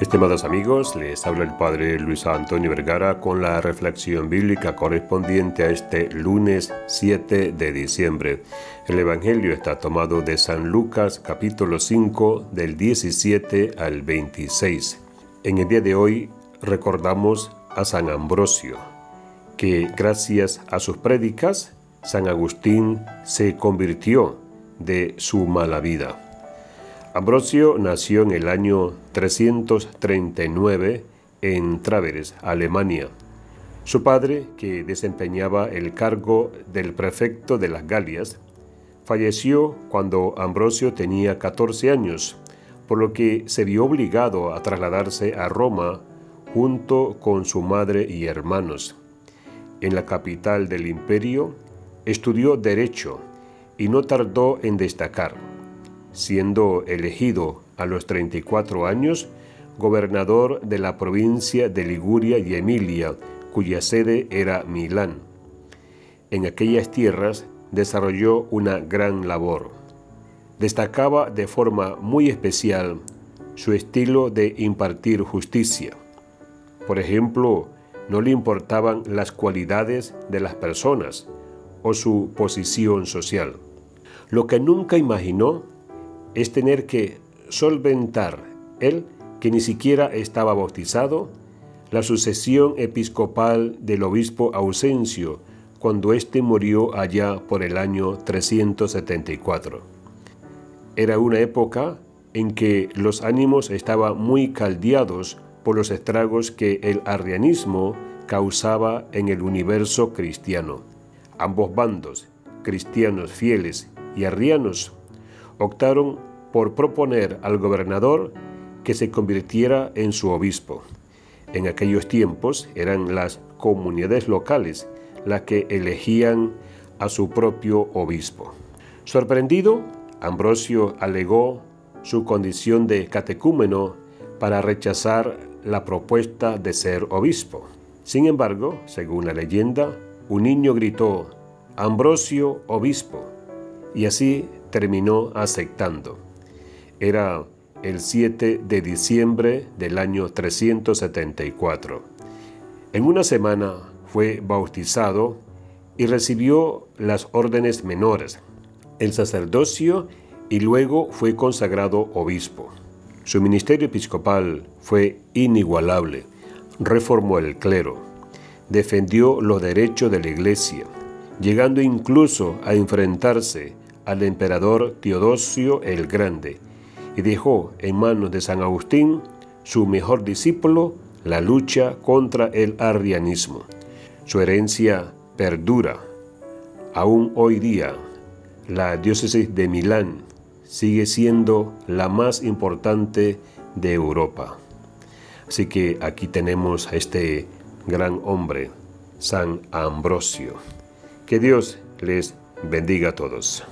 Estimados amigos, les habla el Padre Luis Antonio Vergara con la reflexión bíblica correspondiente a este lunes 7 de diciembre. El Evangelio está tomado de San Lucas capítulo 5 del 17 al 26. En el día de hoy recordamos a San Ambrosio, que gracias a sus prédicas, San Agustín se convirtió de su mala vida. Ambrosio nació en el año 339 en Tráveres, Alemania. Su padre, que desempeñaba el cargo del prefecto de las Galias, falleció cuando Ambrosio tenía 14 años, por lo que se vio obligado a trasladarse a Roma junto con su madre y hermanos. En la capital del imperio estudió derecho y no tardó en destacar siendo elegido a los 34 años gobernador de la provincia de Liguria y Emilia, cuya sede era Milán. En aquellas tierras desarrolló una gran labor. Destacaba de forma muy especial su estilo de impartir justicia. Por ejemplo, no le importaban las cualidades de las personas o su posición social. Lo que nunca imaginó es tener que solventar él, que ni siquiera estaba bautizado, la sucesión episcopal del obispo Ausencio, cuando éste murió allá por el año 374. Era una época en que los ánimos estaban muy caldeados por los estragos que el arrianismo causaba en el universo cristiano. Ambos bandos, cristianos fieles y arrianos, optaron por proponer al gobernador que se convirtiera en su obispo. En aquellos tiempos eran las comunidades locales las que elegían a su propio obispo. Sorprendido, Ambrosio alegó su condición de catecúmeno para rechazar la propuesta de ser obispo. Sin embargo, según la leyenda, un niño gritó, Ambrosio, obispo, y así terminó aceptando. Era el 7 de diciembre del año 374. En una semana fue bautizado y recibió las órdenes menores, el sacerdocio y luego fue consagrado obispo. Su ministerio episcopal fue inigualable, reformó el clero, defendió los derechos de la iglesia, llegando incluso a enfrentarse al emperador Teodosio el Grande y dejó en manos de San Agustín, su mejor discípulo, la lucha contra el arrianismo. Su herencia perdura. Aún hoy día, la diócesis de Milán sigue siendo la más importante de Europa. Así que aquí tenemos a este gran hombre, San Ambrosio. Que Dios les bendiga a todos.